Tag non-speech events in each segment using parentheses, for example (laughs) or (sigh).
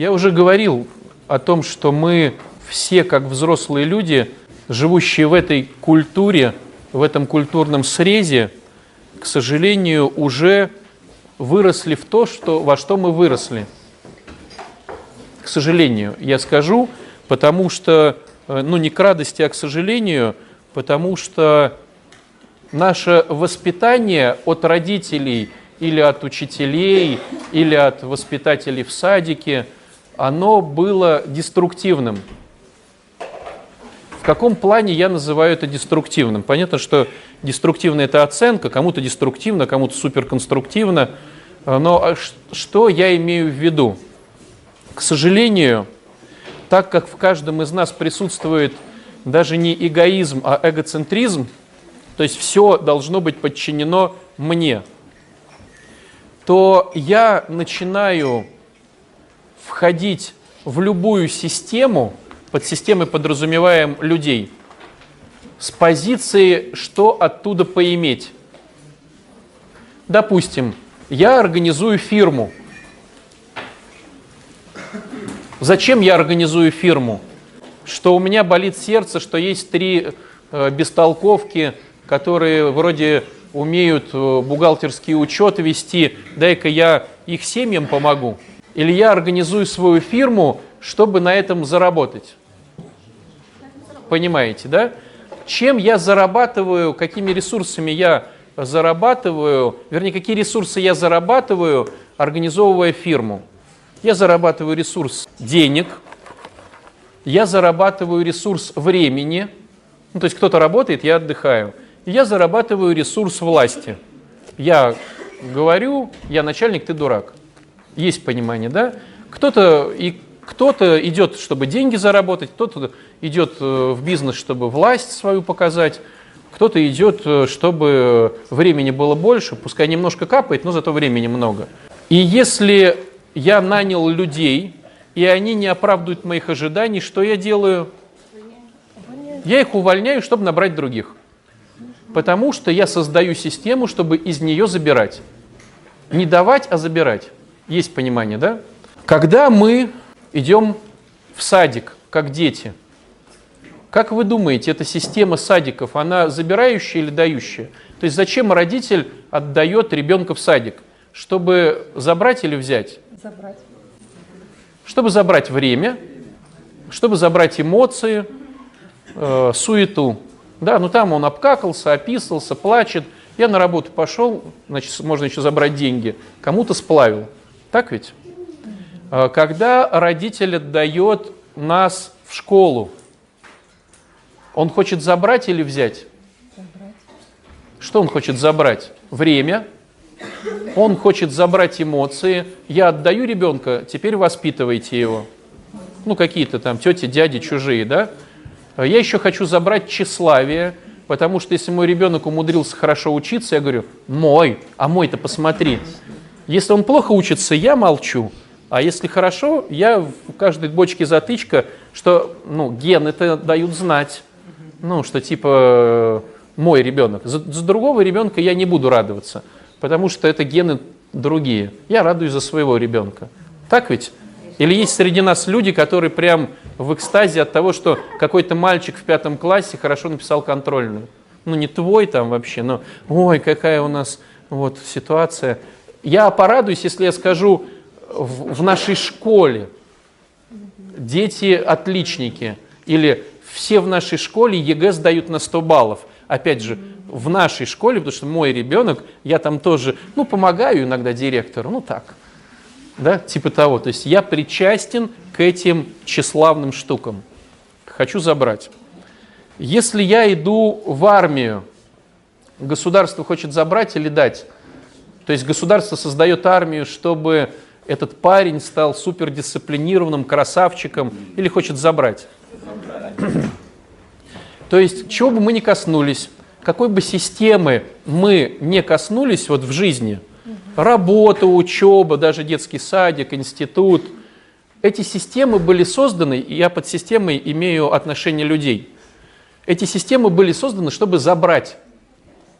Я уже говорил о том, что мы все, как взрослые люди, живущие в этой культуре, в этом культурном срезе, к сожалению, уже выросли в то, что, во что мы выросли. К сожалению, я скажу, потому что, э, ну не к радости, а к сожалению, потому что наше воспитание от родителей или от учителей, или от воспитателей в садике, оно было деструктивным. В каком плане я называю это деструктивным? Понятно, что деструктивно это оценка, кому-то деструктивно, кому-то суперконструктивно. Но а что я имею в виду? К сожалению, так как в каждом из нас присутствует даже не эгоизм, а эгоцентризм, то есть все должно быть подчинено мне, то я начинаю входить в любую систему, под системой подразумеваем людей, с позиции, что оттуда поиметь. Допустим, я организую фирму. Зачем я организую фирму? Что у меня болит сердце, что есть три э, бестолковки, которые вроде умеют э, бухгалтерский учет вести, дай-ка я их семьям помогу. Или я организую свою фирму, чтобы на этом заработать. Понимаете, да? Чем я зарабатываю, какими ресурсами я зарабатываю, вернее, какие ресурсы я зарабатываю, организовывая фирму. Я зарабатываю ресурс денег, я зарабатываю ресурс времени, ну, то есть кто-то работает, я отдыхаю. я зарабатываю ресурс власти. Я говорю, я начальник, ты дурак. Есть понимание, да? Кто-то и кто-то идет, чтобы деньги заработать, кто-то идет э, в бизнес, чтобы власть свою показать, кто-то идет, э, чтобы времени было больше, пускай немножко капает, но зато времени много. И если я нанял людей, и они не оправдывают моих ожиданий, что я делаю? Я их увольняю, чтобы набрать других. Потому что я создаю систему, чтобы из нее забирать. Не давать, а забирать. Есть понимание, да? Когда мы идем в садик, как дети, как вы думаете, эта система садиков, она забирающая или дающая? То есть зачем родитель отдает ребенка в садик? Чтобы забрать или взять? Забрать. Чтобы забрать время, чтобы забрать эмоции, э, суету. Да, ну там он обкакался, описался, плачет. Я на работу пошел, значит, можно еще забрать деньги. Кому-то сплавил. Так ведь? А, когда родитель отдает нас в школу, он хочет забрать или взять? Что он хочет забрать? Время. Он хочет забрать эмоции. Я отдаю ребенка, теперь воспитывайте его. Ну, какие-то там тети, дяди, чужие, да? А я еще хочу забрать тщеславие, потому что если мой ребенок умудрился хорошо учиться, я говорю, мой, а мой-то посмотри. Если он плохо учится, я молчу. А если хорошо, я в каждой бочке затычка, что ну, гены это дают знать. Ну, что типа мой ребенок. За, за другого ребенка я не буду радоваться, потому что это гены другие. Я радуюсь за своего ребенка. Так ведь? Или есть среди нас люди, которые прям в экстазе от того, что какой-то мальчик в пятом классе хорошо написал контрольную. Ну, не твой там вообще, но ой, какая у нас вот ситуация. Я порадуюсь, если я скажу, в, в нашей школе дети отличники или все в нашей школе ЕГЭ сдают на 100 баллов. Опять же, в нашей школе, потому что мой ребенок, я там тоже, ну, помогаю иногда директору, ну так, да, типа того. То есть я причастен к этим тщеславным штукам. Хочу забрать. Если я иду в армию, государство хочет забрать или дать? То есть государство создает армию, чтобы этот парень стал супердисциплинированным красавчиком или хочет забрать. То есть, чего бы мы ни коснулись, какой бы системы мы не коснулись вот в жизни, работа, учеба, даже детский садик, институт, эти системы были созданы, и я под системой имею отношение людей. Эти системы были созданы, чтобы забрать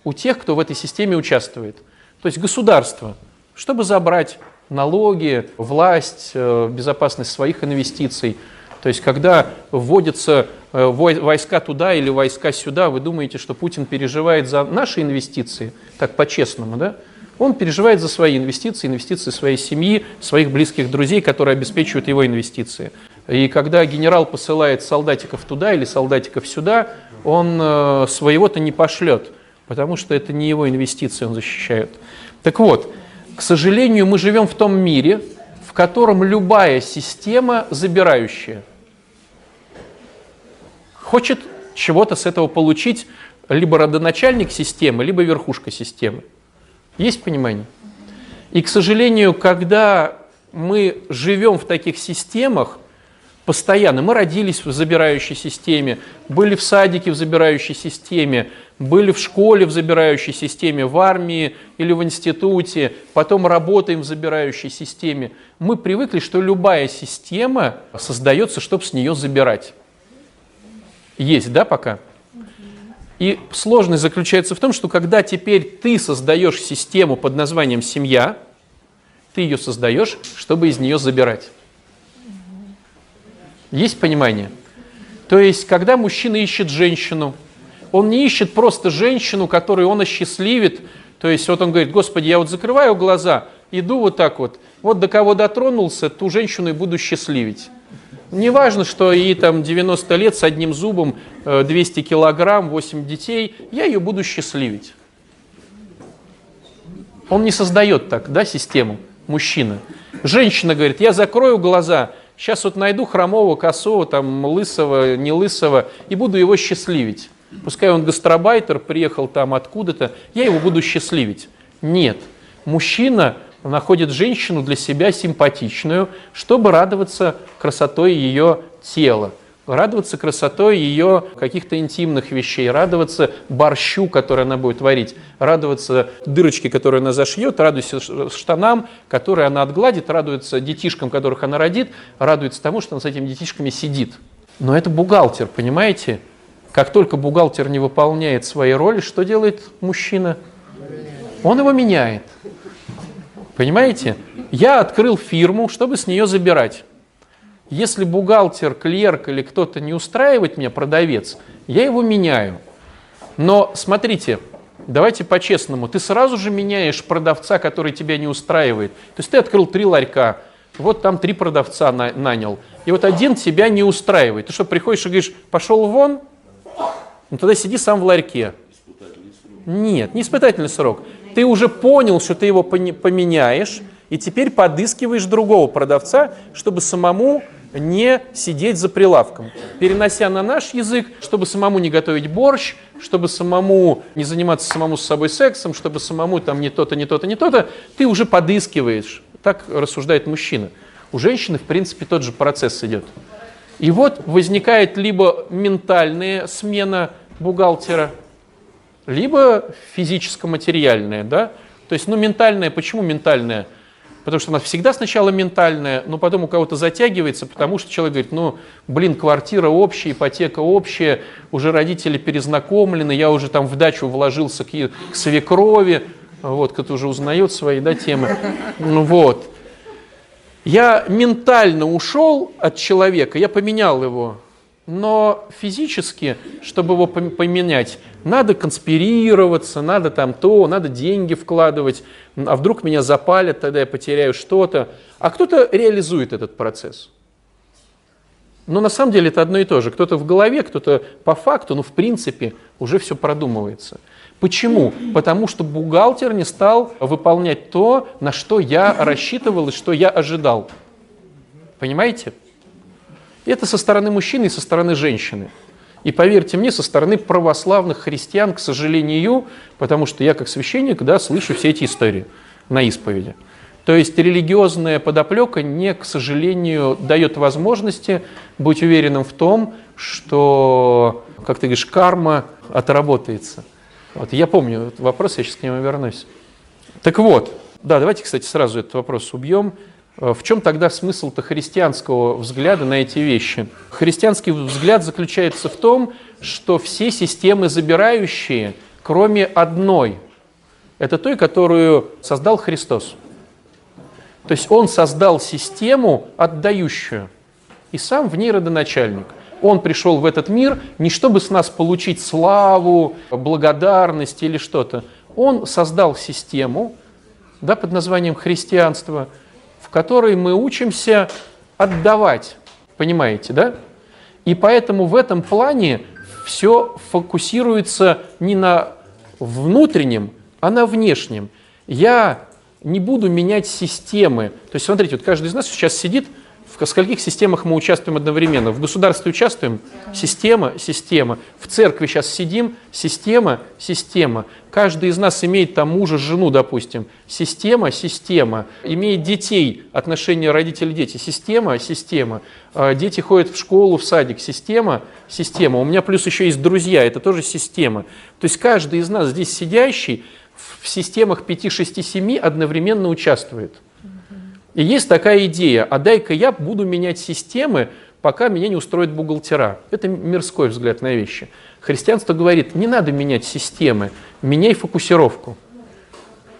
у тех, кто в этой системе участвует – то есть государство, чтобы забрать налоги, власть, э, безопасность своих инвестиций. То есть, когда вводятся э, войска туда или войска сюда, вы думаете, что Путин переживает за наши инвестиции, так по-честному, да? Он переживает за свои инвестиции, инвестиции своей семьи, своих близких друзей, которые обеспечивают его инвестиции. И когда генерал посылает солдатиков туда или солдатиков сюда, он э, своего-то не пошлет, потому что это не его инвестиции он защищает. Так вот, к сожалению, мы живем в том мире, в котором любая система забирающая. Хочет чего-то с этого получить либо родоначальник системы, либо верхушка системы. Есть понимание? И, к сожалению, когда мы живем в таких системах, постоянно. Мы родились в забирающей системе, были в садике в забирающей системе, были в школе в забирающей системе, в армии или в институте, потом работаем в забирающей системе. Мы привыкли, что любая система создается, чтобы с нее забирать. Есть, да, пока? И сложность заключается в том, что когда теперь ты создаешь систему под названием семья, ты ее создаешь, чтобы из нее забирать. Есть понимание? То есть, когда мужчина ищет женщину, он не ищет просто женщину, которую он осчастливит. То есть, вот он говорит, Господи, я вот закрываю глаза, иду вот так вот, вот до кого дотронулся, ту женщину и буду счастливить. Не важно, что ей там 90 лет с одним зубом, 200 э, килограмм, 8 детей, я ее буду счастливить. Он не создает так, да, систему, мужчина. Женщина говорит, я закрою глаза, сейчас вот найду хромого, косого, там, лысого, не лысого, и буду его счастливить. Пускай он гастробайтер, приехал там откуда-то, я его буду счастливить. Нет, мужчина находит женщину для себя симпатичную, чтобы радоваться красотой ее тела, радоваться красотой ее каких-то интимных вещей, радоваться борщу, который она будет варить, радоваться дырочке, которую она зашьет, радуется штанам, которые она отгладит, радуется детишкам, которых она родит, радуется тому, что она с этими детишками сидит. Но это бухгалтер, понимаете? Как только бухгалтер не выполняет свои роли, что делает мужчина? Он его меняет. Понимаете? Я открыл фирму, чтобы с нее забирать. Если бухгалтер, клерк или кто-то не устраивает меня, продавец, я его меняю. Но смотрите, давайте по-честному, ты сразу же меняешь продавца, который тебя не устраивает. То есть ты открыл три ларька, вот там три продавца на, нанял, и вот один тебя не устраивает. Ты что, приходишь и говоришь, пошел вон? Ну тогда сиди сам в ларьке. Нет, не испытательный срок ты уже понял, что ты его поменяешь, и теперь подыскиваешь другого продавца, чтобы самому не сидеть за прилавком. Перенося на наш язык, чтобы самому не готовить борщ, чтобы самому не заниматься самому с собой сексом, чтобы самому там не то-то, не то-то, не то-то, ты уже подыскиваешь. Так рассуждает мужчина. У женщины, в принципе, тот же процесс идет. И вот возникает либо ментальная смена бухгалтера, либо физическо-материальное, да, то есть, ну, ментальное, почему ментальное? Потому что она всегда сначала ментальная, но потом у кого-то затягивается, потому что человек говорит, ну, блин, квартира общая, ипотека общая, уже родители перезнакомлены, я уже там в дачу вложился к, к свекрови, вот, кто-то уже узнает свои, да, темы, ну, вот. Я ментально ушел от человека, я поменял его, но физически, чтобы его поменять, надо конспирироваться, надо там то, надо деньги вкладывать, а вдруг меня запалят, тогда я потеряю что-то. А кто-то реализует этот процесс. Но на самом деле это одно и то же. Кто-то в голове, кто-то по факту, но в принципе уже все продумывается. Почему? Потому что бухгалтер не стал выполнять то, на что я рассчитывал и что я ожидал. Понимаете? Это со стороны мужчины и со стороны женщины. И поверьте мне, со стороны православных христиан, к сожалению, потому что я как священник да, слышу все эти истории на исповеди. То есть религиозная подоплека не, к сожалению, дает возможности быть уверенным в том, что, как ты говоришь, карма отработается. Вот, я помню этот вопрос, я сейчас к нему вернусь. Так вот, да, давайте, кстати, сразу этот вопрос убьем. Э, в чем тогда смысл-то христианского взгляда на эти вещи? Христианский взгляд заключается в том, что все системы забирающие, кроме одной, это той, которую создал Христос. То есть он создал систему отдающую. И сам в ней родоначальник. Он пришел в этот мир не чтобы с нас получить славу, благодарность или что-то. Он создал систему да, под названием христианство, в которой мы учимся отдавать. Понимаете, да? И поэтому в этом плане все фокусируется не на внутреннем, а на внешнем. Я не буду менять системы. То есть, смотрите, вот каждый из нас сейчас сидит – в скольких системах мы участвуем одновременно? В государстве участвуем? Система, система. В церкви сейчас сидим? Система, система. Каждый из нас имеет там мужа, жену, допустим. Система, система. Имеет детей, отношения родители-дети. Система, система. А, дети ходят в школу, в садик. Система, система. У меня плюс еще есть друзья, это тоже система. То есть каждый из нас здесь сидящий в системах 5, 6, 7 одновременно участвует. И есть такая идея, а дай-ка я буду менять системы, пока меня не устроит бухгалтера. Это мирской взгляд на вещи. Христианство говорит, не надо менять системы, меняй фокусировку.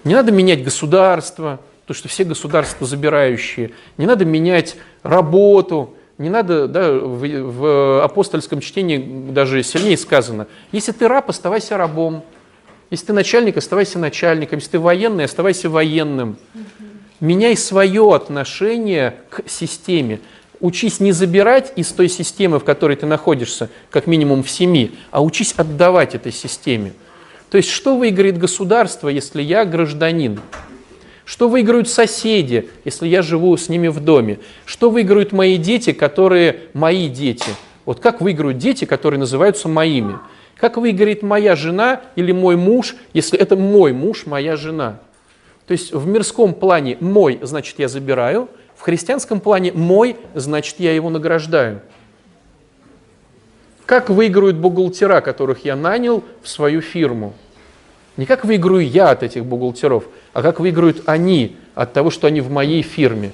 Не надо менять государство, то, что все государства забирающие. Не надо менять работу. Не надо, да, в, в апостольском чтении даже сильнее сказано, если ты раб, оставайся рабом. Если ты начальник, оставайся начальником. Если ты военный, оставайся военным. Меняй свое отношение к системе. Учись не забирать из той системы, в которой ты находишься, как минимум в семи, а учись отдавать этой системе. То есть, что выиграет государство, если я гражданин? Что выиграют соседи, если я живу с ними в доме? Что выиграют мои дети, которые мои дети? Вот как выиграют дети, которые называются моими? Как выиграет моя жена или мой муж, если это мой муж, моя жена? То есть в мирском плане мой, значит, я забираю, в христианском плане мой, значит, я его награждаю. Как выиграют бухгалтера, которых я нанял в свою фирму? Не как выиграю я от этих бухгалтеров, а как выиграют они от того, что они в моей фирме.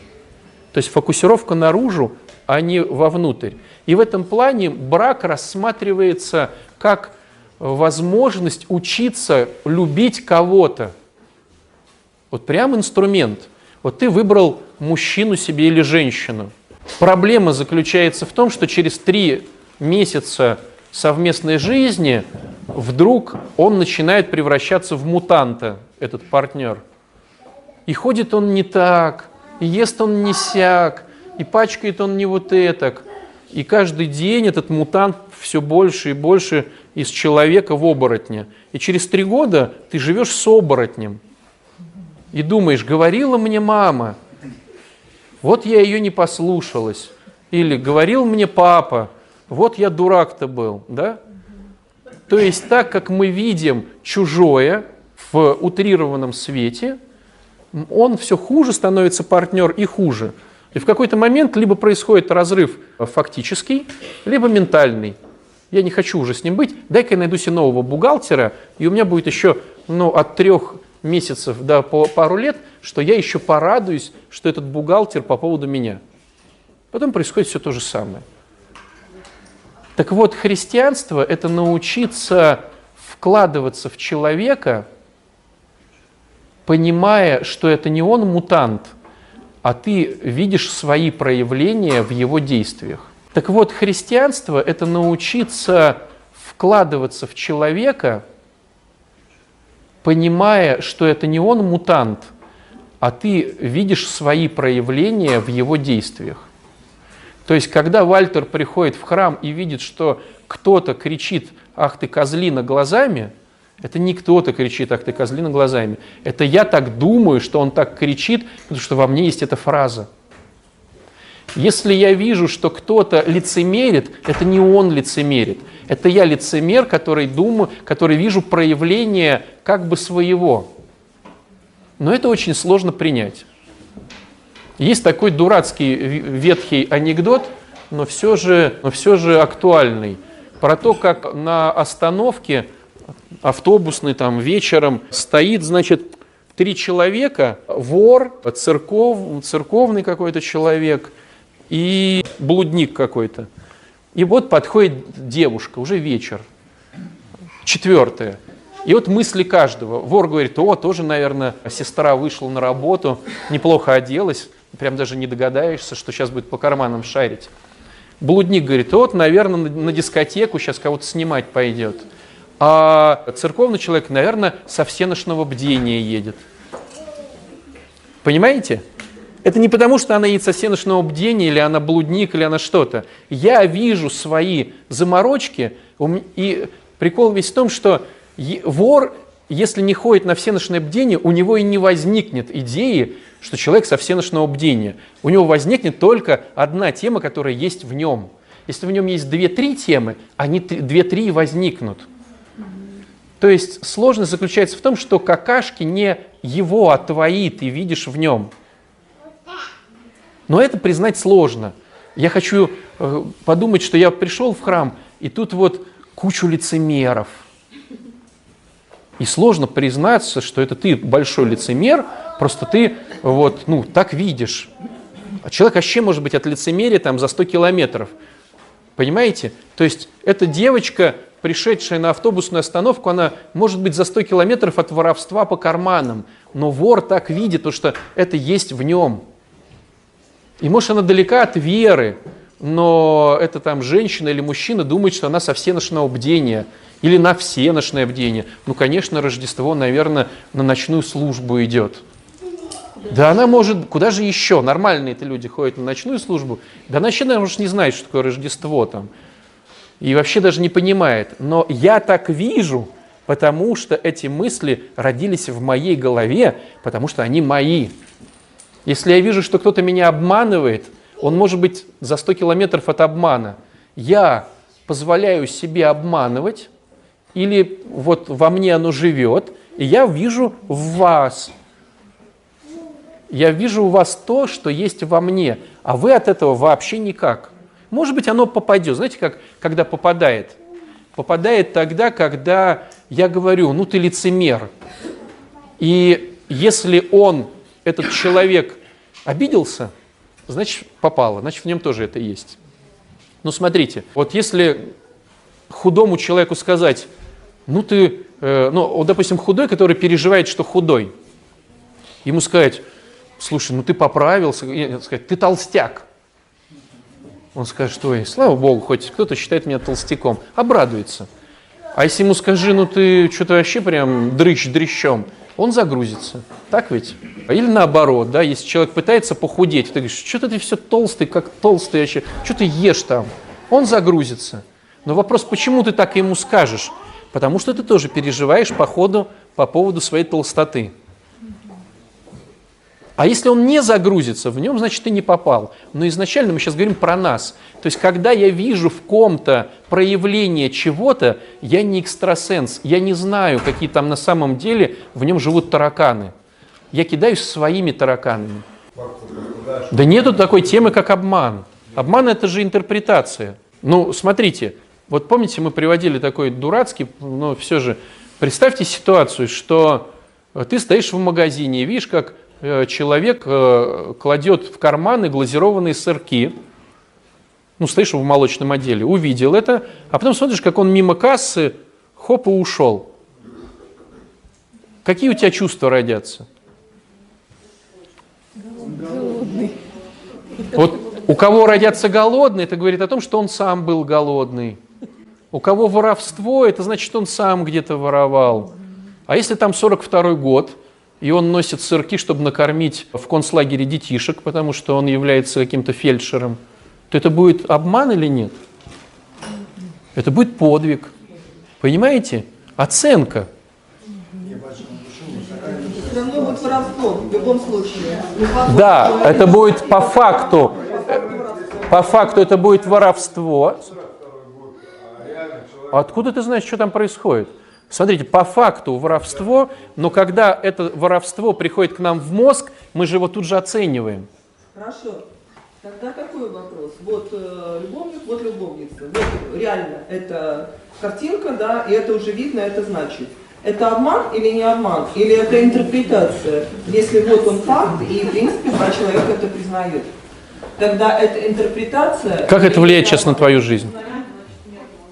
То есть фокусировка наружу, а не вовнутрь. И в этом плане брак рассматривается как возможность учиться любить кого-то. Вот прям инструмент. Вот ты выбрал мужчину себе или женщину. Проблема заключается в том, что через три месяца совместной жизни вдруг он начинает превращаться в мутанта, этот партнер. И ходит он не так, и ест он не сяк, и пачкает он не вот этак. И каждый день этот мутант все больше и больше из человека в оборотня. И через три года ты живешь с оборотнем и думаешь, говорила мне мама, вот я ее не послушалась. Или говорил мне папа, вот я дурак-то был. Да? То есть так как мы видим чужое в утрированном свете, он все хуже становится партнер и хуже. И в какой-то момент либо происходит разрыв фактический, либо ментальный. Я не хочу уже с ним быть, дай-ка я найду себе нового бухгалтера, и у меня будет еще ну, от трех месяцев до по пару лет, что я еще порадуюсь, что этот бухгалтер по поводу меня. Потом происходит все то же самое. Так вот, христианство – это научиться вкладываться в человека, понимая, что это не он мутант, а ты видишь свои проявления в его действиях. Так вот, христианство – это научиться вкладываться в человека – понимая, что это не он мутант, а ты видишь свои проявления в его действиях. То есть, когда Вальтер приходит в храм и видит, что кто-то кричит «Ах ты, козлина!» глазами, это не кто-то кричит «Ах ты, козлина!» глазами. Это я так думаю, что он так кричит, потому что во мне есть эта фраза. Если я вижу, что кто-то лицемерит, это не он лицемерит. Это я лицемер, который думаю, который вижу проявление как бы своего. Но это очень сложно принять. Есть такой дурацкий ветхий анекдот, но все же, но все же актуальный. Про то, как на остановке автобусной там вечером стоит, значит, три человека, вор, церков, церковный какой-то человек – и блудник какой-то. И вот подходит девушка, уже вечер, четвертая. И вот мысли каждого. Вор говорит, о, тоже, наверное, сестра вышла на работу, неплохо оделась, прям даже не догадаешься, что сейчас будет по карманам шарить. Блудник говорит, вот, наверное, на дискотеку сейчас кого-то снимать пойдет. А церковный человек, наверное, со всеношного бдения едет. Понимаете? Это не потому, что она всеношного бдения, или она блудник, или она что-то. Я вижу свои заморочки, и прикол весь в том, что вор, если не ходит на всеношное бдение, у него и не возникнет идеи, что человек со всеношного бдения. У него возникнет только одна тема, которая есть в нем. Если в нем есть две-три темы, они две-три возникнут. То есть сложность заключается в том, что какашки не его, а твои ты видишь в нем. Но это признать сложно. Я хочу э, подумать, что я пришел в храм, и тут вот кучу лицемеров. И сложно признаться, что это ты большой лицемер, просто ты вот, ну, так видишь. А человек вообще может быть от лицемерия там за 100 километров. Понимаете? То есть эта девочка, пришедшая на автобусную остановку, она может быть за 100 километров от воровства по карманам. Но вор так видит, потому что это есть в нем. И может она далека от веры, но это там женщина или мужчина думает, что она со всеношного бдения или на всеношное бдение. Ну, конечно, Рождество, наверное, на ночную службу идет. Да она может, куда же еще? Нормальные это люди ходят на ночную службу. Да она вообще, наверное, не знает, что такое Рождество там. И вообще даже не понимает. Но я так вижу, потому что эти мысли родились в моей голове, потому что они мои. Если я вижу, что кто-то меня обманывает, он может быть за 100 километров от обмана. Я позволяю себе обманывать, или вот во мне оно живет, и я вижу в вас я вижу у вас то, что есть во мне, а вы от этого вообще никак. Может быть, оно попадет. Знаете, как когда попадает? Попадает тогда, когда я говорю, ну ты лицемер. И если он, этот человек, обиделся, значит попало, значит в нем тоже это есть. Ну смотрите, вот если худому человеку сказать, ну ты, э, ну, вот, допустим, худой, который переживает, что худой, ему сказать, слушай, ну ты поправился, и, сказать, ты толстяк. Он скажет, ой, слава Богу, хоть кто-то считает меня толстяком, обрадуется. А если ему скажи, ну ты что-то вообще прям дрыщ дрыщом, он загрузится. Так ведь? Или наоборот, да, если человек пытается похудеть, ты говоришь, что-то ты все толстый, как толстый вообще, что ты ешь там? Он загрузится. Но вопрос, почему ты так ему скажешь? Потому что ты тоже переживаешь по ходу по поводу своей толстоты. А если он не загрузится, в нем, значит, ты не попал. Но изначально мы сейчас говорим про нас. То есть, когда я вижу в ком-то проявление чего-то, я не экстрасенс, я не знаю, какие там на самом деле в нем живут тараканы. Я кидаюсь своими тараканами. Да нету такой темы, как обман. Обман – это же интерпретация. Ну, смотрите, вот помните, мы приводили такой дурацкий, но все же, представьте ситуацию, что ты стоишь в магазине и видишь, как человек э, кладет в карманы глазированные сырки, ну, стоишь в молочном отделе, увидел это, а потом смотришь, как он мимо кассы, хоп, и ушел. Какие у тебя чувства родятся? Голодный. Вот у кого родятся голодные, это говорит о том, что он сам был голодный. У кого воровство, это значит, что он сам где-то воровал. А если там 42 год – и он носит сырки, чтобы накормить в концлагере детишек, потому что он является каким-то фельдшером, то это будет обман или нет? Это будет подвиг. Понимаете? Оценка. Да, это будет по факту. По факту это будет воровство. Откуда ты знаешь, что там происходит? Смотрите, по факту воровство, но когда это воровство приходит к нам в мозг, мы же его тут же оцениваем. Хорошо. Тогда такой вопрос. Вот э, любовник, вот любовница. Вот реально это картинка, да, и это уже видно, это значит. Это обман или не обман? Или это интерпретация? Если вот он факт, и в принципе два человека это признают. Тогда это интерпретация... Как это влияет сейчас на твою жизнь?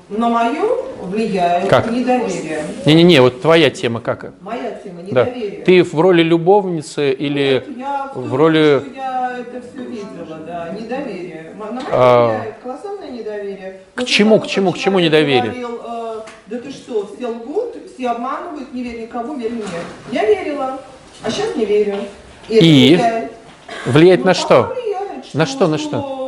На мою влияет Как? недоверие. Не-не-не, вот твоя тема как? Моя тема Да. недоверие. Ты в роли любовницы или Нет, я в роли... что я это все видела, да, недоверие. На А. влияет колоссальное недоверие. К После чему, к чему, к чему недоверие? Говорил, э, да ты что, все лгут, все обманывают, не верь никому, верь мне. Я верила, а сейчас не верю. это И? влияет. Влияет Ну, на что? влияет, На что, на что?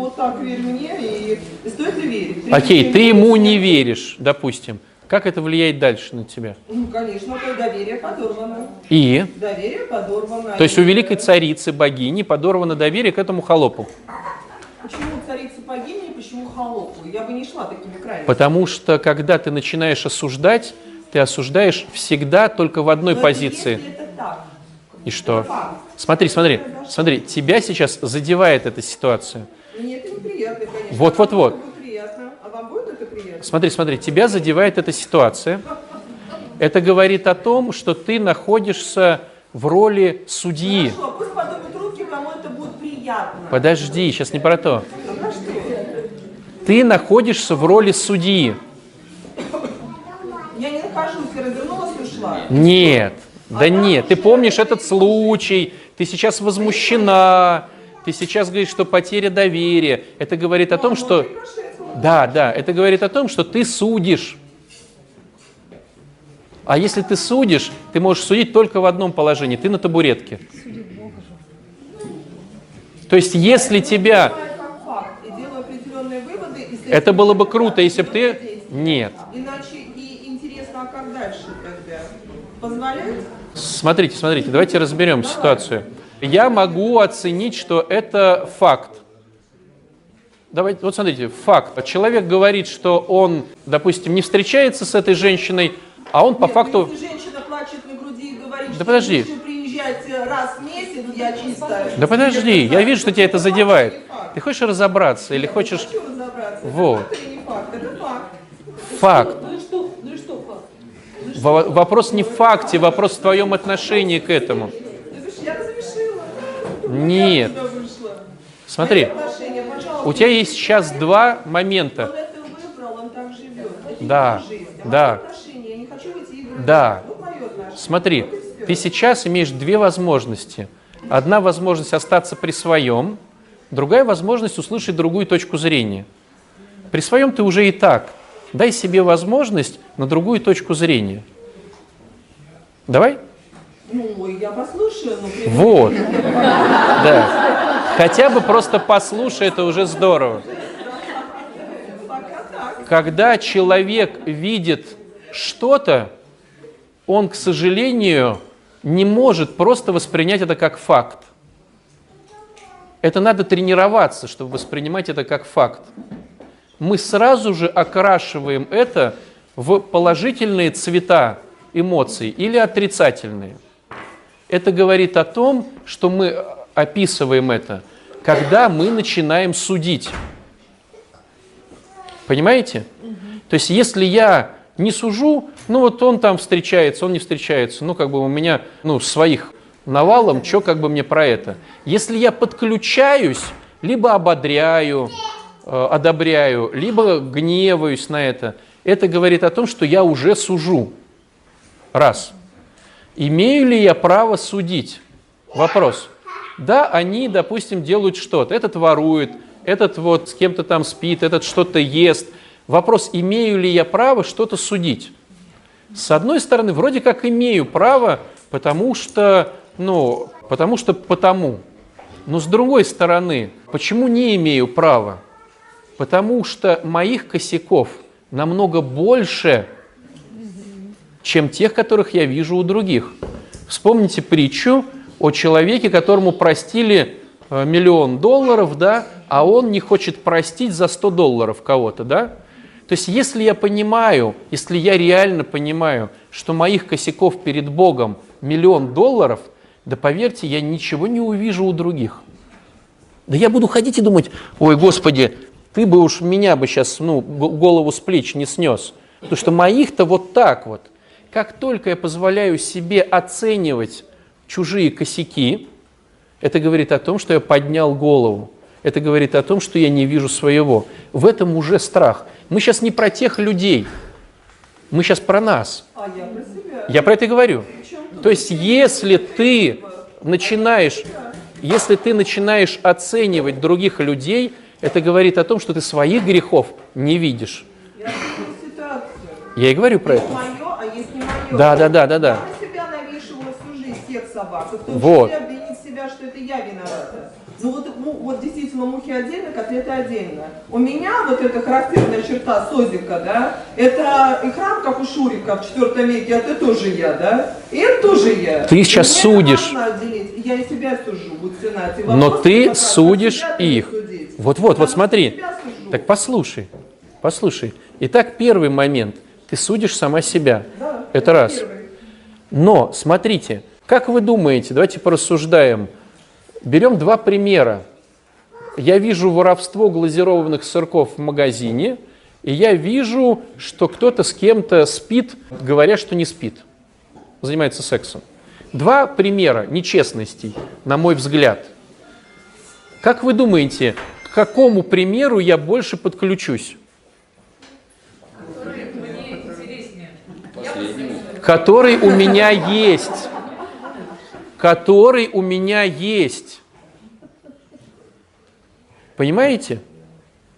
Вот так верь мне и, и стоит ли верить. Окей, Ты ты не ему не веришь, допустим. Как это влияет дальше на тебя? Ну, конечно, то доверие подорвано. И? Доверие подорвано. То есть у великой царицы, богини, подорвано доверие к этому холопу. Почему царица богиня и почему холопу? Я бы не шла такими крайностями. Потому что, когда ты начинаешь осуждать, ты осуждаешь всегда только в одной Но это позиции. Если это так. И что? Это. Смотри, смотри, смотри, тебя сейчас задевает эта ситуация. Мне это неприятно, конечно. Вот, вот, А вот. вам будет. А это приятно? Смотри, смотри, тебя задевает эта ситуация. Это говорит о том, что ты находишься в роли судьи. Хорошо, пусть подумают руки, кому это будет приятно. Подожди, сейчас не про то. А что? Ты находишься в роли судьи. Я не нахожусь, я развернулась и ушла. Нет, да нет, ты помнишь этот случай, ты сейчас возмущена, ты сейчас говоришь, что потеря доверия. Это говорит о том, что... Да, да, это говорит о том, что ты судишь. А если ты судишь, ты можешь судить только в одном положении. Ты на табуретке. То есть, если тебя... Это было бы круто, если бы ты... Нет. Иначе и интересно, а как дальше тогда? Позволяет? Смотрите, смотрите, давайте разберем ситуацию. Я могу оценить, что это факт. Давайте, вот смотрите, факт. Человек говорит, что он, допустим, не встречается с этой женщиной, а он по Нет, факту... Если женщина плачет на груди и говорит, Да что подожди. приезжать э, раз в месяц, я чистая. Да подожди, я вижу, что тебя это задевает. Ты хочешь разобраться или Я хочешь... хочу разобраться. Вот. Это факт или не факт? Это факт. Факт. Ну и что? Ну и что факт? Во- Вопрос не в факте, вопрос в твоем отношении к этому. Нет. Смотри, у тебя есть сейчас два момента. Да. А да. Да. отношение. Смотри, ты сейчас имеешь две возможности. Одна возможность остаться при своем, другая возможность услышать другую точку зрения. При своем ты уже и так. Дай себе возможность на другую точку зрения. Давай? Ну, я послушаю, но при Вот. Да. Хотя бы просто послушай, это уже здорово. Когда человек видит что-то, он, к сожалению, не может просто воспринять это как факт. Это надо тренироваться, чтобы воспринимать это как факт. Мы сразу же окрашиваем это в положительные цвета эмоций или отрицательные. Это говорит о том, что мы описываем это, когда мы начинаем судить. Понимаете? То есть, если я не сужу, ну вот он там встречается, он не встречается, ну как бы у меня ну, своих навалом, что как бы мне про это. Если я подключаюсь, либо ободряю, э, одобряю, либо гневаюсь на это, это говорит о том, что я уже сужу. Раз. Имею ли я право судить? Вопрос. Да, они, допустим, делают что-то. Этот ворует, этот вот с кем-то там спит, этот что-то ест. Вопрос, имею ли я право что-то судить? С одной стороны, вроде как имею право, потому что, ну, потому что потому. Но с другой стороны, почему не имею права? Потому что моих косяков намного больше, чем тех, которых я вижу у других. Вспомните притчу о человеке, которому простили э, миллион долларов, да, а он не хочет простить за 100 долларов кого-то, да? То есть, если я понимаю, если я реально понимаю, что моих косяков перед Богом миллион долларов, да поверьте, я ничего не увижу у других. Да я буду ходить и думать, ой, Господи, ты бы уж меня бы сейчас ну, голову с плеч не снес. Потому что моих-то вот так вот. Как только я позволяю себе оценивать чужие косяки, это говорит о том, что я поднял голову. Это говорит о том, что я не вижу своего. В этом уже страх. Мы сейчас не про тех людей, мы сейчас про нас. А я про себя. Я про это говорю. То есть, если ты начинаешь, если ты начинаешь оценивать других людей, это говорит о том, что ты своих грехов не видишь. я и говорю про это. мое, а есть не мое. Да, да, да, да, да. Я себя навешивала всю жизнь всех собак. И в том Вот. числе обвинить себя, что это я виновата. Ну вот, ну, вот действительно мухи отдельно, котлеты отдельно. У меня вот эта характерная черта созика, да, это и храм, как у Шурика в IV веке, это тоже я, да, и это тоже я. Ты сейчас И судишь. Я и себя сужу, будь цена. Но ты от судишь ты их. Вот-вот, вот смотри. Так послушай, послушай. Итак, первый момент. Ты судишь сама себя. Да, Это раз. Но, смотрите, как вы думаете, давайте порассуждаем. Берем два примера. Я вижу воровство глазированных сырков в магазине, и я вижу, что кто-то с кем-то спит, говоря, что не спит, занимается сексом. Два примера нечестностей, на мой взгляд. Как вы думаете, к какому примеру я больше подключусь? Который у меня есть, который у меня есть. Понимаете?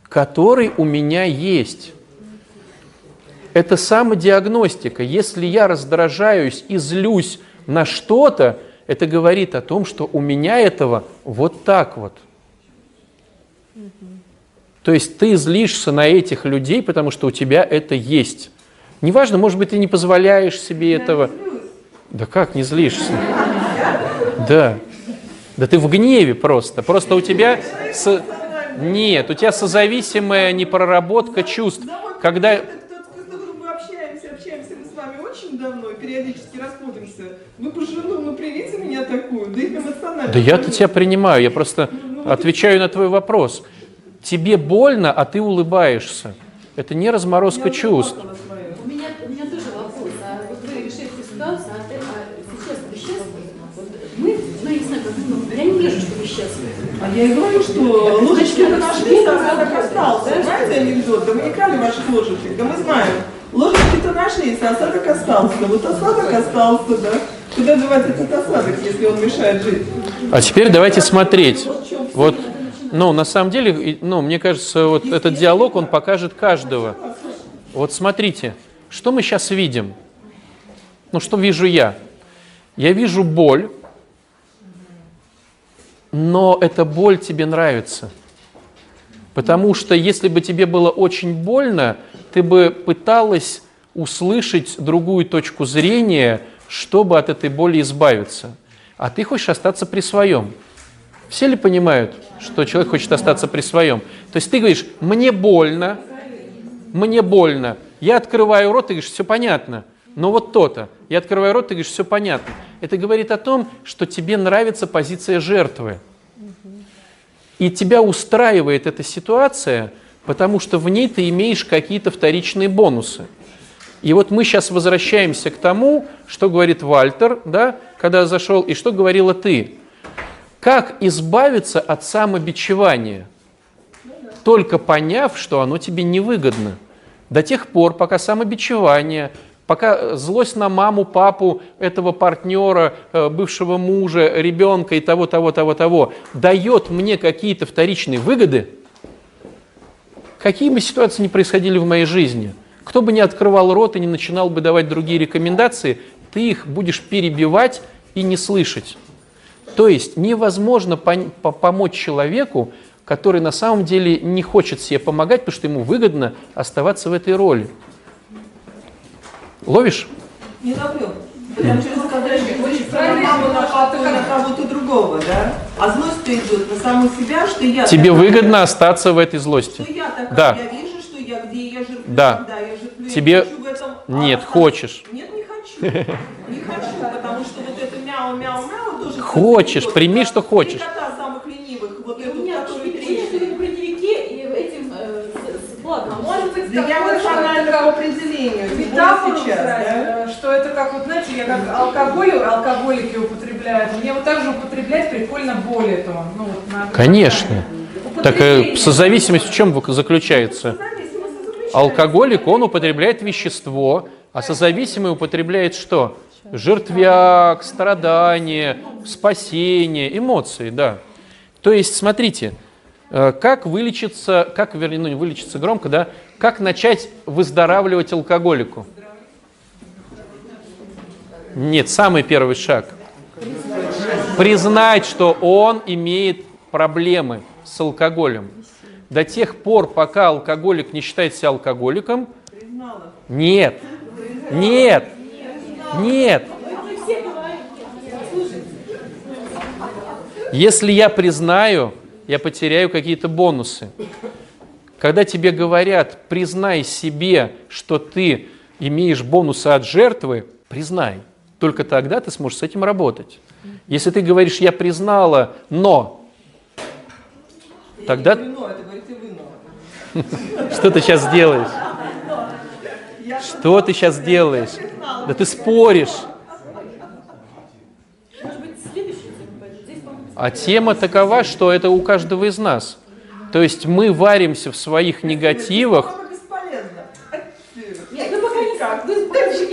Который у меня есть. Это самодиагностика. Если я раздражаюсь и злюсь на что-то, это говорит о том, что у меня этого вот так вот. То есть ты злишься на этих людей, потому что у тебя это есть. Неважно, может быть, ты не позволяешь себе этого. Да как не злишься? Да. Да ты в гневе просто. Просто у тебя... со- Нет, у тебя созависимая непроработка чувств. Когда... Давно, периодически расходимся. Ну примите меня такую, да их эмоционально. Да я-то тебя принимаю, я просто отвечаю на твой вопрос. Тебе больно, а ты улыбаешься. Это не разморозка чувств меня, у меня тоже вопрос. А вот вы решили эту ситуацию, а, ты- а сейчас вы счастливы? Вот мы, ну, я не знаю, как ну, я не вижу, что вы счастливы. А я и говорю, что ложечки-то нашли, а осадок остался. Знаете анекдот? Да мы не крали ваших ложечек, да мы знаем. Ложечки-то нашлись, а осадок остался. Вот осадок остался, да. Куда девать этот осадок, если он мешает жить? А теперь давайте смотреть. Вот, ну, на самом деле, ну, мне кажется, вот этот диалог, он покажет каждого. Вот смотрите, что мы сейчас видим? Ну, что вижу я? Я вижу боль, но эта боль тебе нравится. Потому что если бы тебе было очень больно, ты бы пыталась услышать другую точку зрения, чтобы от этой боли избавиться. А ты хочешь остаться при своем. Все ли понимают, что человек хочет остаться при своем? То есть ты говоришь, мне больно, мне больно. Я открываю рот, ты говоришь, все понятно. Но вот то-то. Я открываю рот, ты говоришь, все понятно. Это говорит о том, что тебе нравится позиция жертвы. И тебя устраивает эта ситуация, потому что в ней ты имеешь какие-то вторичные бонусы. И вот мы сейчас возвращаемся к тому, что говорит Вальтер, да, когда зашел, и что говорила ты. Как избавиться от самобичевания? Только поняв, что оно тебе невыгодно. До тех пор, пока самобичевание, пока злость на маму, папу, этого партнера, э, бывшего мужа, ребенка и того, того, того, того, дает мне какие-то вторичные выгоды, какие бы ситуации ни происходили в моей жизни, кто бы ни открывал рот и не начинал бы давать другие рекомендации, ты их будешь перебивать и не слышать. То есть невозможно помочь человеку, который на самом деле не хочет себе помогать, потому что ему выгодно оставаться в этой роли. Ловишь? Не ловлю. Потому что сказали, что хочется на маму, на кого-то другого, да? А злость-то идет на саму себя, что я Тебе такая, выгодно остаться в этой злости. Что я такая, Да. я вижу, что я где я жертвую, Да. когда я жертвую, я Тебе- хочу в этом Нет, остаться. хочешь. Нет, не хочу. Не хочу, потому что вот это мяу-мяу-мяу тоже... Хочешь, идет, прими, да. что хочешь. Кота самых ленивых, вот эту, у меня которую очень трещины. броневике и этим э, с- с. А может Да я эмоционально это по определению, более метафору сейчас, да? что это как, вот знаете, я как алкоголь, алкоголики употребляют. Мне вот так же употреблять прикольно боль этого. Ну, вот, на- Конечно. Так э, созависимость в чем заключается? Алкоголик, он употребляет вещество, а созависимый употребляет что? Жертвяк, страдание, спасение, эмоции, да. То есть, смотрите, э, как вылечиться, как, вернее, ну не вылечиться громко, да, как начать выздоравливать алкоголику? Нет, самый первый шаг. Признать, что он имеет проблемы с алкоголем. До тех пор, пока алкоголик не считает себя алкоголиком, нет, нет, нет. Если я признаю, я потеряю какие-то бонусы. Когда тебе говорят, признай себе, что ты имеешь бонусы от жертвы, признай. Только тогда ты сможешь с этим работать. Если ты говоришь, я признала, но, тогда... (laughs) Что ты сейчас делаешь? Что ты сейчас делаешь? Да ты споришь. А тема такова, что это у каждого из нас. То есть мы варимся в своих негативах. Нет, вы пока не, вы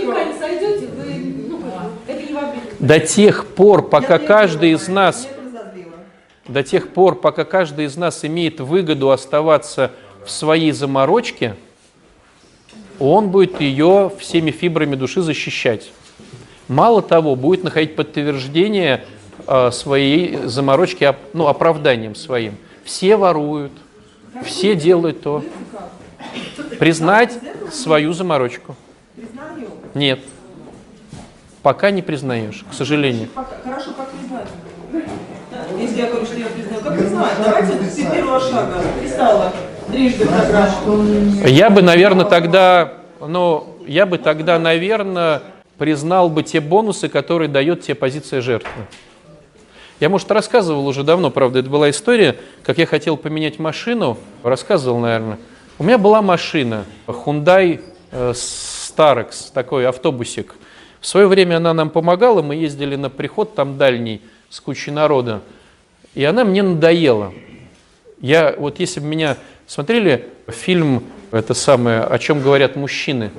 пока не сойдете, вы, ну, это не во До тех пор, пока каждый из нас, до тех пор, пока каждый из нас имеет выгоду оставаться в своей заморочке, он будет ее всеми фибрами души защищать. Мало того, будет находить подтверждение э, своей заморочки, ну, оправданием своим. Все воруют, все делают то. Признать свою заморочку. Нет. Пока не признаешь, к сожалению. Хорошо, как признать? Если я говорю, что я признаю, как признать? Давайте с первого шага. Писала трижды программу. Я бы, наверное, тогда, ну, я бы тогда, наверное, признал бы те бонусы, которые дает тебе позиция жертвы. Я, может, рассказывал уже давно, правда, это была история, как я хотел поменять машину. Рассказывал, наверное. У меня была машина Hyundai э, Starex, такой автобусик. В свое время она нам помогала, мы ездили на приход там дальний с кучей народа. И она мне надоела. Я, вот если бы меня смотрели фильм, это самое, о чем говорят мужчины.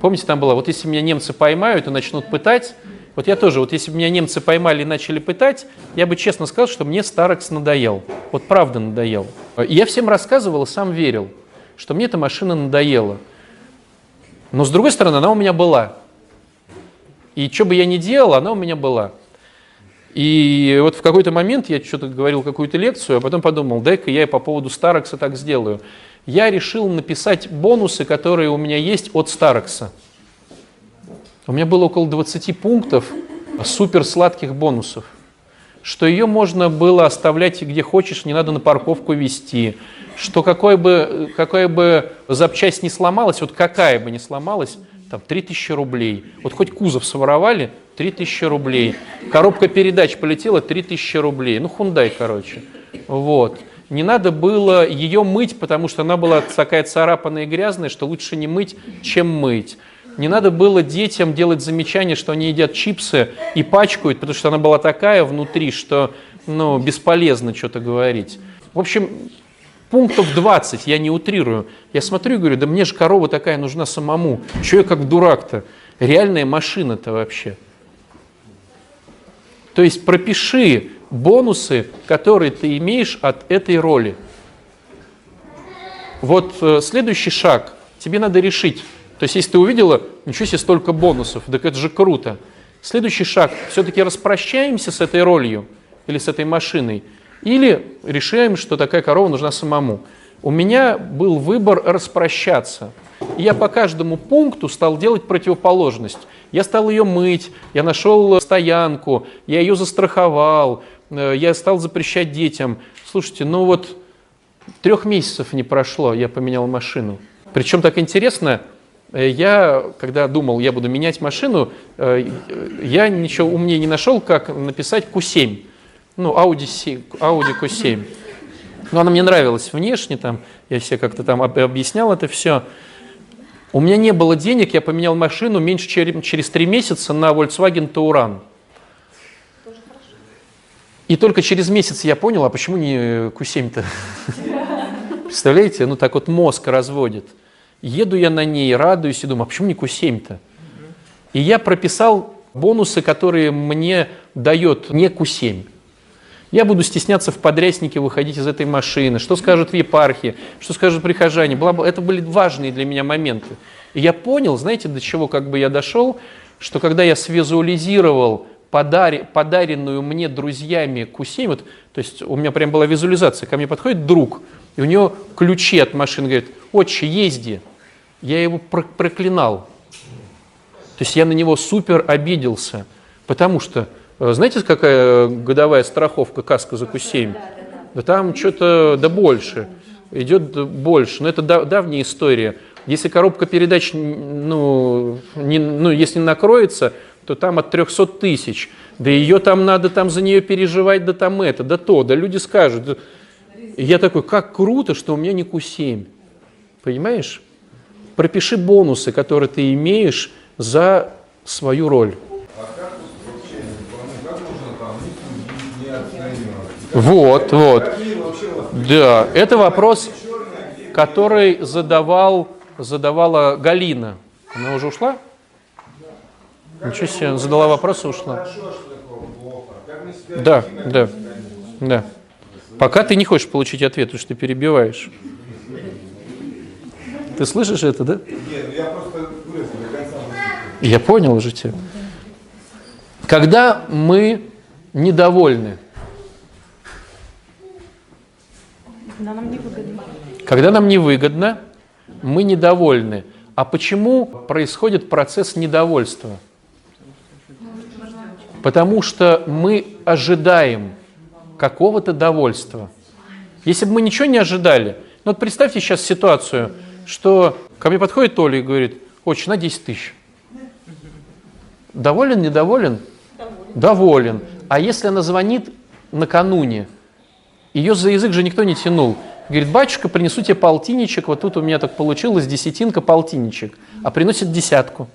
Помните, там было, вот если меня немцы поймают и начнут пытать, вот я тоже, вот если бы меня немцы поймали и начали пытать, я бы честно сказал, что мне Старекс надоел. Вот правда надоел. И я всем рассказывал и сам верил, что мне эта машина надоела. Но с другой стороны, она у меня была. И что бы я ни делал, она у меня была. И вот в какой-то момент я что-то говорил какую-то лекцию, а потом подумал, дай-ка я по поводу Старекса так сделаю. Я решил написать бонусы, которые у меня есть от Старекса. У меня было около 20 пунктов супер сладких бонусов, что ее можно было оставлять где хочешь, не надо на парковку вести, что какой бы, какая бы запчасть не сломалась, вот какая бы не сломалась, там 3000 рублей. Вот хоть кузов своровали, 3000 рублей. Коробка передач полетела, 3000 рублей. Ну, хундай, короче. Вот. Не надо было ее мыть, потому что она была такая царапанная и грязная, что лучше не мыть, чем мыть. Не надо было детям делать замечание, что они едят чипсы и пачкают, потому что она была такая внутри, что ну, бесполезно что-то говорить. В общем, пунктов 20, я не утрирую. Я смотрю и говорю, да мне же корова такая нужна самому. Че я как дурак-то? Реальная машина-то вообще. То есть пропиши бонусы, которые ты имеешь от этой роли. Вот э, следующий шаг. Тебе надо решить, то есть, если ты увидела, ничего себе, столько бонусов, так это же круто. Следующий шаг, все-таки распрощаемся с этой ролью или с этой машиной, или решаем, что такая корова нужна самому. У меня был выбор распрощаться. И я по каждому пункту стал делать противоположность. Я стал ее мыть, я нашел стоянку, я ее застраховал, э, я стал запрещать детям. Слушайте, ну вот трех месяцев не прошло, я поменял машину. Причем так интересно, я, когда думал, я буду менять машину, э, я ничего умнее не нашел, как написать Q7. Ну, Audi, Audi Q7. Но она мне нравилась внешне, там, я себе как-то там объяснял это все. У меня не было денег, я поменял машину меньше, чем через три месяца на Volkswagen Touran. И только через месяц я понял, а почему не Q7-то? (laughs) Представляете, ну так вот мозг разводит. Еду я на ней, радуюсь и думаю, а почему не Q7-то? И я прописал бонусы, которые мне дает не Q7. Я буду стесняться в подряснике выходить из этой машины. Что скажут в епархии, что скажут прихожане. Бла -бла. Это были важные для меня моменты. И я понял, знаете, до чего как бы я дошел, что когда я свизуализировал подари, подаренную мне друзьями Q7, вот, то есть у меня прям была визуализация, ко мне подходит друг, и у него ключи от машины, говорит, отче, езди. Я его проклинал. То есть я на него супер обиделся, потому что Э, знаете, какая годовая страховка каска за Q7? Да там что-то, да больше, идет больше. Но это давняя история. Если коробка передач, ну, не, ну, если накроется, то там от 300 тысяч. Да ее там надо там за нее переживать, да там это, да то, да люди скажут. И я такой, как круто, что у меня не Q7. Понимаешь? Пропиши бонусы, которые ты имеешь за свою роль. Вот, вот. Да, это вопрос, который задавал, задавала Галина. Она уже ушла? Ничего себе, задала вопрос и ушла. Да, да, да. Пока ты не хочешь получить ответ, потому что ты перебиваешь. Ты слышишь это, да? Нет, ну я просто Я понял уже тебя. Когда мы недовольны, Когда нам невыгодно. Когда нам невыгодно, мы недовольны. А почему происходит процесс недовольства? Потому что мы ожидаем какого-то довольства. Если бы мы ничего не ожидали, ну вот представьте сейчас ситуацию, что ко мне подходит Оля и говорит, очень, на 10 тысяч. Доволен, недоволен? Доволен. Доволен. А если она звонит накануне, ее за язык же никто не тянул. Говорит, батюшка, принесу тебе полтинничек, вот тут у меня так получилось, десятинка, полтинничек. А приносит десятку.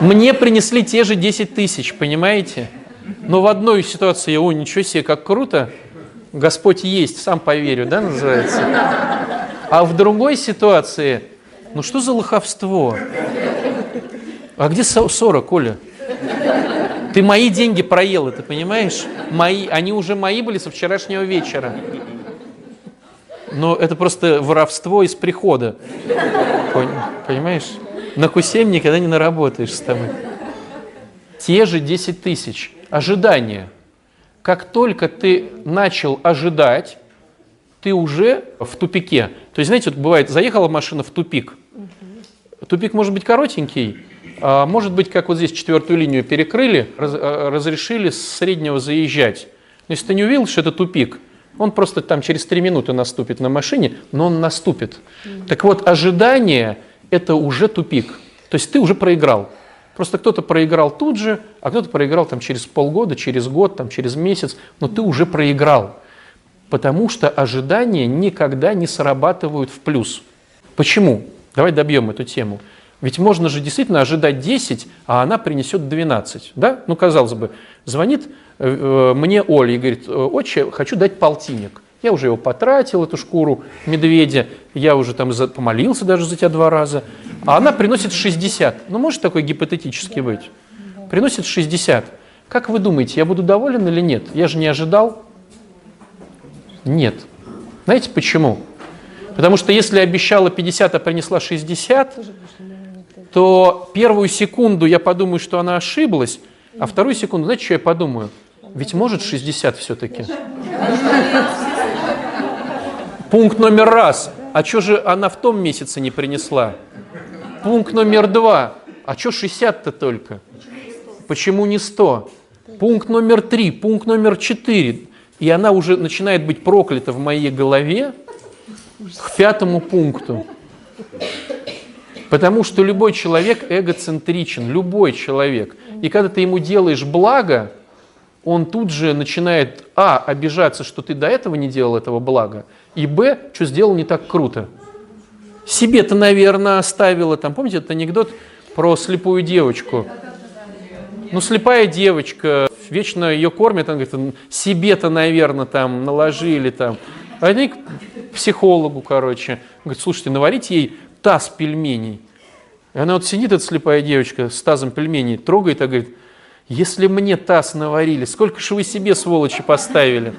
Мне принесли те же 10 тысяч, понимаете? Но в одной ситуации о, ничего себе, как круто, Господь есть, сам поверю, да, называется? А в другой ситуации, ну что за лоховство? А где 40, Коля? Ты мои деньги проел, ты понимаешь? Мои, они уже мои были со вчерашнего вечера. Но это просто воровство из прихода. Понимаешь? На Q7 никогда не наработаешь с тобой. Те же 10 тысяч. Ожидания. Как только ты начал ожидать, ты уже в тупике. То есть, знаете, вот бывает, заехала машина в тупик. Тупик может быть коротенький, а, может быть, как вот здесь четвертую линию перекрыли, а, разрешили с среднего заезжать. Но если ты не увидел, что это тупик, он просто там через три минуты наступит на машине, но он наступит. Так вот, ожидание – это уже тупик. То есть ты уже проиграл. Просто кто-то проиграл тут же, а кто-то проиграл там через полгода, через год, там, через месяц, но ты уже проиграл. Потому что ожидания никогда не срабатывают в плюс. Почему? Давай добьем эту тему. Ведь можно же действительно ожидать 10, а она принесет 12. Да? Ну, казалось бы, звонит э, э, мне Оля и говорит, отче, хочу дать полтинник. Я уже его потратил, эту шкуру медведя, я уже там за, помолился даже за тебя два раза. А она приносит 60. Ну, может такой гипотетически быть? Приносит 60. Как вы думаете, я буду доволен или нет? Я же не ожидал. Нет. Знаете почему? Потому что если обещала 50, а принесла 60, то первую секунду я подумаю, что она ошиблась, а вторую секунду, знаете, что я подумаю? Ведь может 60 все-таки. Пункт номер раз. А что же она в том месяце не принесла? Пункт номер два. А что 60-то только? Почему не 100? Пункт номер три, пункт номер четыре. И она уже начинает быть проклята в моей голове к пятому пункту. Потому что любой человек эгоцентричен, любой человек. И когда ты ему делаешь благо, он тут же начинает, а, обижаться, что ты до этого не делал этого блага, и, б, что сделал не так круто. Себе-то, наверное, оставила, там, помните этот анекдот про слепую девочку? Ну, слепая девочка, вечно ее кормят, она говорит, себе-то, наверное, там наложили там, Они к психологу, короче, говорит, слушайте, наварите ей таз пельменей. И она вот сидит, эта слепая девочка, с тазом пельменей, трогает и говорит, если мне таз наварили, сколько же вы себе, сволочи, поставили?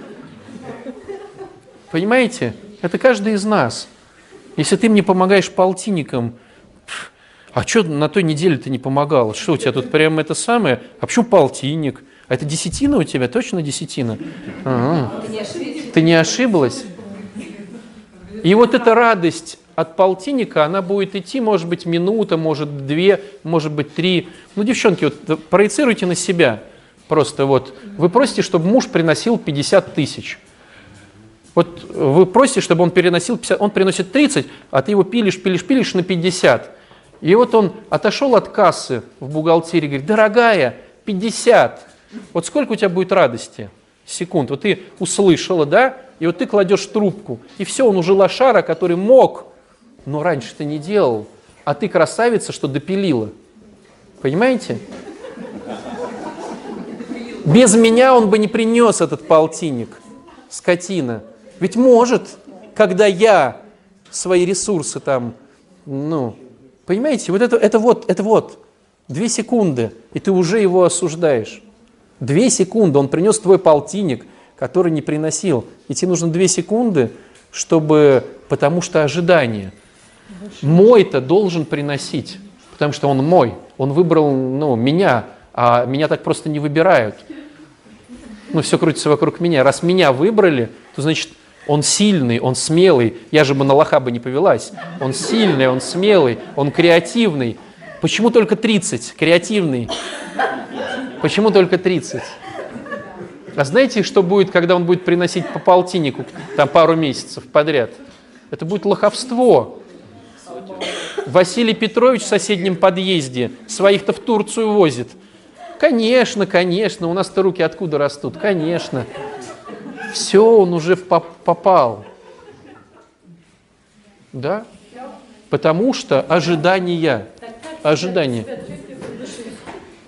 Понимаете? Это каждый из нас. Если ты мне помогаешь полтинникам, а что на той неделе ты не помогал? Что у тебя тут прямо это самое? А почему полтинник? А это десятина у тебя? Точно десятина? Ага. Ты не ошиблась? И вот эта радость от полтинника, она будет идти, может быть, минута, может, две, может быть, три. Ну, девчонки, вот проецируйте на себя. Просто вот вы просите, чтобы муж приносил 50 тысяч. Вот вы просите, чтобы он переносил 50, он приносит 30, а ты его пилишь, пилишь, пилишь на 50. И вот он отошел от кассы в бухгалтерии, говорит, дорогая, 50. Вот сколько у тебя будет радости? Секунд. Вот ты услышала, да? И вот ты кладешь трубку. И все, он уже лошара, который мог, но раньше ты не делал. А ты красавица, что допилила. Понимаете? Без меня он бы не принес этот полтинник. Скотина. Ведь может, когда я свои ресурсы там, ну, понимаете, вот это, это вот, это вот, две секунды, и ты уже его осуждаешь. Две секунды, он принес твой полтинник, который не приносил. И тебе нужно две секунды, чтобы, потому что ожидание. Мой-то должен приносить, потому что он мой. Он выбрал ну, меня, а меня так просто не выбирают. Ну, все крутится вокруг меня. Раз меня выбрали, то значит, он сильный, он смелый. Я же бы на лоха бы не повелась. Он сильный, он смелый, он креативный. Почему только 30? Креативный. Почему только 30? А знаете, что будет, когда он будет приносить по полтиннику там пару месяцев подряд? Это будет лоховство. Василий Петрович в соседнем подъезде своих-то в Турцию возит. Конечно, конечно, у нас-то руки откуда растут? Конечно. Все, он уже попал. Да? Потому что ожидания, ожидания.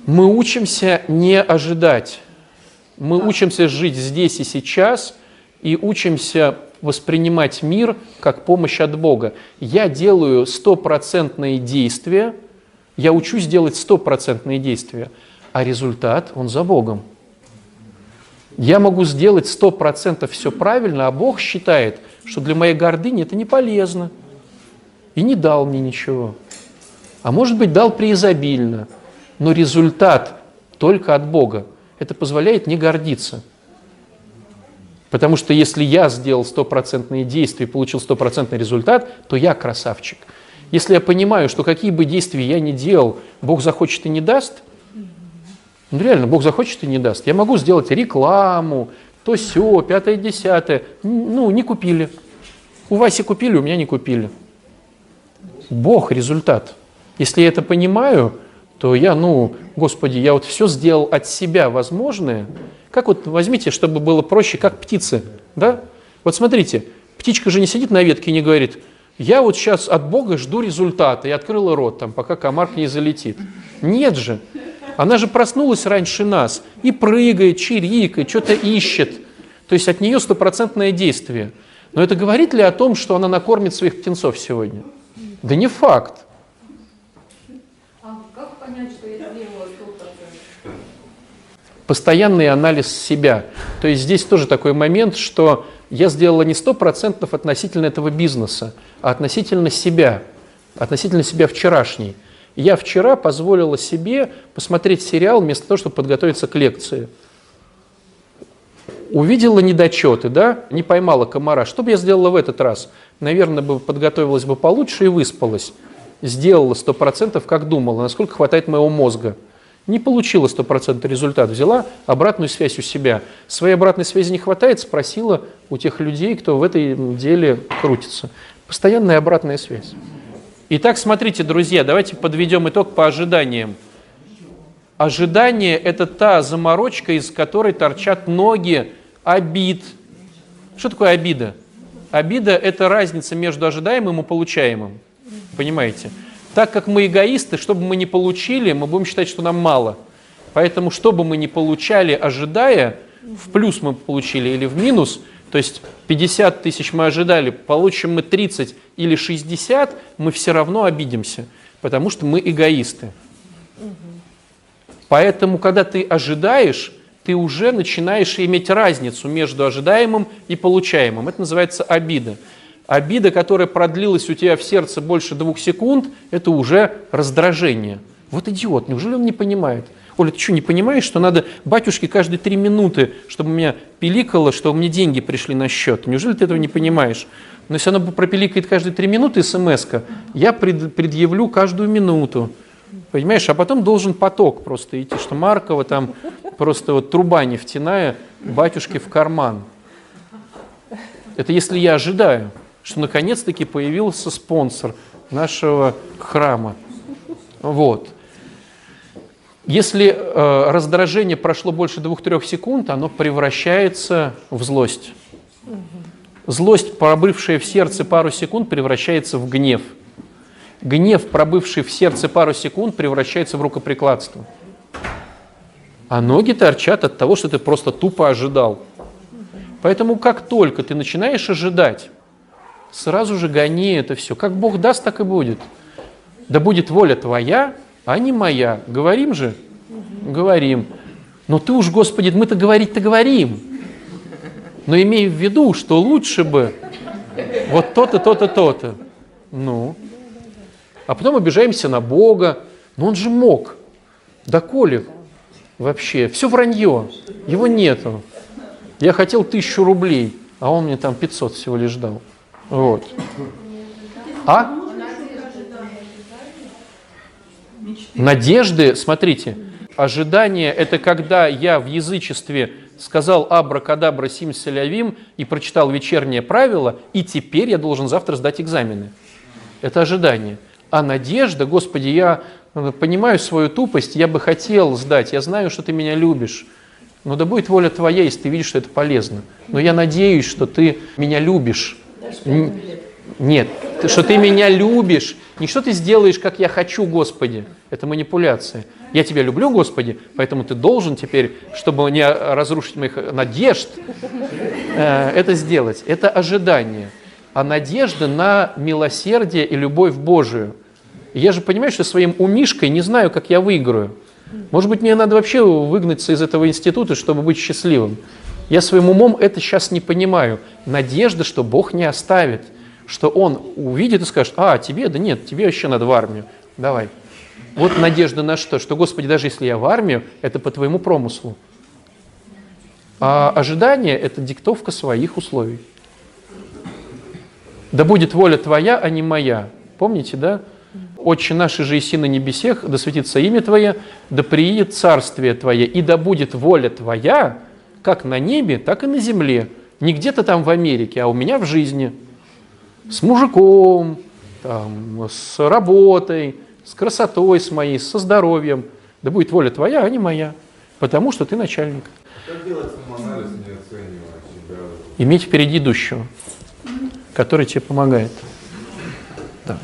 Мы учимся не ожидать. Мы учимся жить здесь и сейчас и учимся воспринимать мир как помощь от Бога. Я делаю стопроцентные действия, я учусь делать стопроцентные действия, а результат, он за Богом. Я могу сделать сто процентов все правильно, а Бог считает, что для моей гордыни это не полезно. И не дал мне ничего. А может быть, дал преизобильно. Но результат только от Бога. Это позволяет не гордиться. Потому что если я сделал стопроцентные действия и получил стопроцентный результат, то я красавчик. Если я понимаю, что какие бы действия я ни делал, Бог захочет и не даст, ну реально, Бог захочет и не даст. Я могу сделать рекламу, то все, пятое, десятое. Ну, не купили. У Васи купили, у меня не купили. Бог результат. Если я это понимаю, то я, ну, Господи, я вот все сделал от себя возможное. Как вот возьмите, чтобы было проще, как птицы, да? Вот смотрите, птичка же не сидит на ветке и не говорит, я вот сейчас от Бога жду результата, и открыла рот там, пока комар не залетит. Нет же. Она же проснулась раньше нас и прыгает, чирикает, что-то ищет. То есть от нее стопроцентное действие. Но это говорит ли о том, что она накормит своих птенцов сегодня? Да не факт. А как понять, что я сделала 100%? Постоянный анализ себя. То есть здесь тоже такой момент, что я сделала не 100% относительно этого бизнеса, а относительно себя, относительно себя вчерашней. Я вчера позволила себе посмотреть сериал вместо того, чтобы подготовиться к лекции. Увидела недочеты, да, не поймала комара. Что бы я сделала в этот раз? Наверное, бы подготовилась бы получше и выспалась. Сделала 100%, как думала, насколько хватает моего мозга. Не получила 100% результат, взяла обратную связь у себя. Своей обратной связи не хватает, спросила у тех людей, кто в этой деле крутится. Постоянная обратная связь. Итак, смотрите, друзья, давайте подведем итог по ожиданиям. Ожидание – это та заморочка, из которой торчат ноги обид. Что такое обида? Обида – это разница между ожидаемым и получаемым. Понимаете? Так как мы эгоисты, чтобы мы не получили, мы будем считать, что нам мало. Поэтому, чтобы мы не получали, ожидая, в плюс мы получили или в минус, То есть 50 тысяч мы ожидали, получим мы 30 или 60, мы все равно обидимся, потому что мы эгоисты. Поэтому, когда ты ожидаешь, ты уже начинаешь иметь разницу между ожидаемым и получаемым. Это называется обида. Обида, которая продлилась у тебя в сердце больше двух секунд, это уже раздражение. Вот идиот, неужели он не понимает? Оля, ты что, не понимаешь, что надо батюшке каждые три минуты, чтобы меня пиликало, чтобы мне деньги пришли на счет? Неужели ты этого не понимаешь? Но если оно пропиликает каждые три минуты смс я пред, предъявлю каждую минуту. Понимаешь, а потом должен поток просто идти, что Маркова там просто вот труба нефтяная батюшке в карман. Это если я ожидаю, что наконец-таки появился спонсор нашего храма. Вот. Если э, раздражение прошло больше двух-трех секунд, оно превращается в злость. Злость, пробывшая в сердце пару секунд, превращается в гнев. Гнев, пробывший в сердце пару секунд, превращается в рукоприкладство. А ноги торчат от того, что ты просто тупо ожидал. Поэтому как только ты начинаешь ожидать, сразу же гони это все. Как Бог даст, так и будет. Да будет воля твоя, а не моя. Говорим же? Говорим. Но ты уж, Господи, мы-то говорить-то говорим. Но имею в виду, что лучше бы вот то-то, то-то, то-то. Ну. А потом обижаемся на Бога. Но он же мог. Да коли вообще. Все вранье. Его нету. Я хотел тысячу рублей, а он мне там 500 всего лишь дал. Вот. А? Надежды, смотрите, ожидание – это когда я в язычестве сказал абракадабра сим селявим и прочитал вечернее правило, и теперь я должен завтра сдать экзамены. Это ожидание. А надежда, Господи, я э, понимаю свою тупость, я бы хотел сдать, я знаю, что Ты меня любишь, но да будет воля Твоя, если Ты видишь, что это полезно. Но я надеюсь, что Ты меня любишь. Нет, что Ты меня любишь, не что Ты сделаешь, как я хочу, Господи, это манипуляция. Я тебя люблю, Господи, поэтому ты должен теперь, чтобы не разрушить моих надежд, э, это сделать. Это ожидание. А надежда на милосердие и любовь Божию. Я же понимаю, что своим умишкой не знаю, как я выиграю. Может быть, мне надо вообще выгнаться из этого института, чтобы быть счастливым. Я своим умом это сейчас не понимаю. Надежда, что Бог не оставит, что Он увидит и скажет, а, тебе, да нет, тебе вообще надо в армию, давай. Вот надежда на что? Что, Господи, даже если я в армию, это по Твоему промыслу. А ожидание – это диктовка своих условий. Да будет воля Твоя, а не моя. Помните, да? Отче наш же иси на небесех, да светится имя Твое, да приедет царствие Твое, и да будет воля Твоя, как на небе, так и на земле. Не где-то там в Америке, а у меня в жизни. С мужиком, там, с работой, с красотой с моей, со здоровьем. Да будет воля твоя, а не моя. Потому что ты начальник. Как делать самоанализ, не оценивая себя? Иметь впереди идущего, который тебе помогает. Да.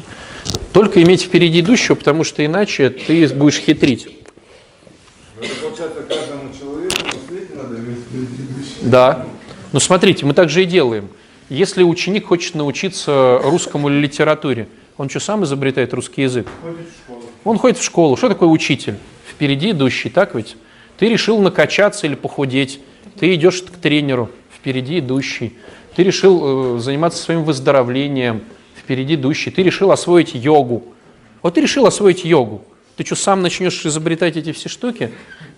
Только иметь впереди идущего, потому что иначе ты будешь хитрить. Ну, это получается каждому человеку на свете надо иметь впереди идущего. Да. Но смотрите, мы так же и делаем. Если ученик хочет научиться русскому литературе, он что, сам изобретает русский язык? Он ходит в школу. Что такое учитель? Впереди идущий, так ведь? Ты решил накачаться или похудеть. Ты идешь к тренеру, впереди идущий. Ты решил э, заниматься своим выздоровлением, впереди идущий. Ты решил освоить йогу. Вот ты решил освоить йогу. Ты что, сам начнешь изобретать эти все штуки?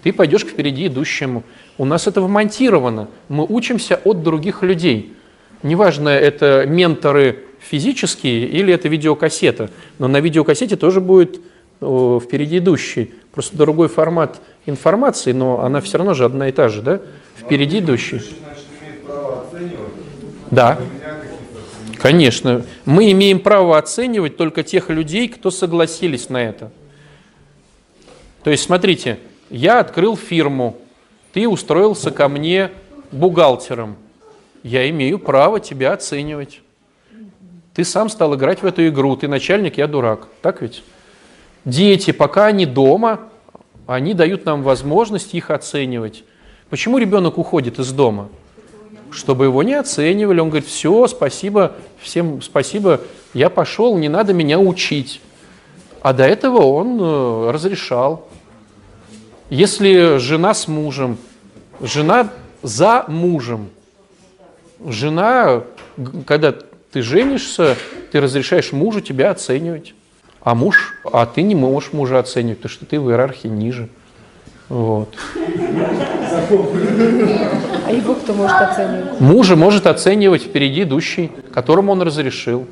Ты пойдешь впереди идущему. У нас это вмонтировано. Мы учимся от других людей. Неважно, это менторы физические или это видеокассета. Но на видеокассете тоже будет о, впереди идущий. Просто другой формат информации, но она все равно же одна и та же, да? Впереди идущий. Да, конечно. Мы имеем право оценивать только тех людей, кто согласились на это. То есть, смотрите, я открыл фирму, ты устроился ко мне бухгалтером. Я имею право тебя оценивать. Ты сам стал играть в эту игру, ты начальник, я дурак. Так ведь? Дети, пока они дома, они дают нам возможность их оценивать. Почему ребенок уходит из дома? чтобы его не оценивали. Он говорит, все, спасибо, всем спасибо, я пошел, не надо меня учить. А до этого он э, разрешал. Если жена с мужем, жена за мужем, жена, когда ты женишься, ты разрешаешь мужу тебя оценивать. А муж, а ты не можешь мужа оценивать, потому что ты в иерархии ниже. Вот. А его кто может оценивать? Мужа может оценивать впереди идущий, которому он разрешил.